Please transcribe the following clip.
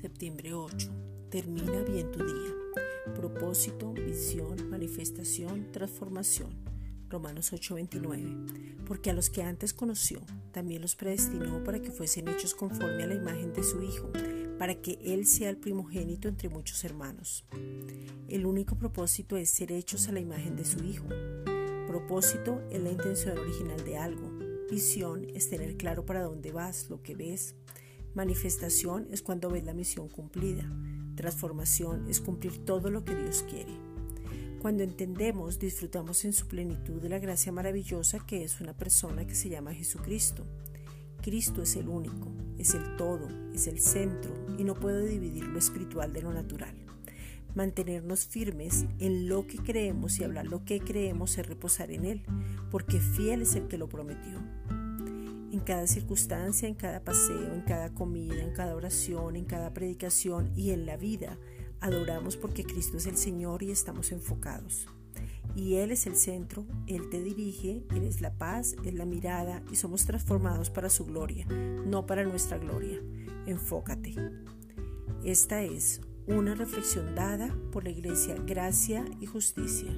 Septiembre 8. Termina bien tu día. Propósito, visión, manifestación, transformación. Romanos 8:29. Porque a los que antes conoció, también los predestinó para que fuesen hechos conforme a la imagen de su Hijo, para que Él sea el primogénito entre muchos hermanos. El único propósito es ser hechos a la imagen de su Hijo. Propósito es la intención original de algo. Visión es tener claro para dónde vas, lo que ves. Manifestación es cuando ves la misión cumplida. Transformación es cumplir todo lo que Dios quiere. Cuando entendemos, disfrutamos en su plenitud de la gracia maravillosa que es una persona que se llama Jesucristo. Cristo es el único, es el todo, es el centro y no puede dividir lo espiritual de lo natural. Mantenernos firmes en lo que creemos y hablar lo que creemos es reposar en Él, porque fiel es el que lo prometió. En cada circunstancia, en cada paseo, en cada comida, en cada oración, en cada predicación y en la vida, adoramos porque Cristo es el Señor y estamos enfocados y Él es el centro, Él te dirige, Él es la paz, es la mirada y somos transformados para su gloria, no para nuestra gloria. Enfócate. Esta es una reflexión dada por la Iglesia Gracia y Justicia.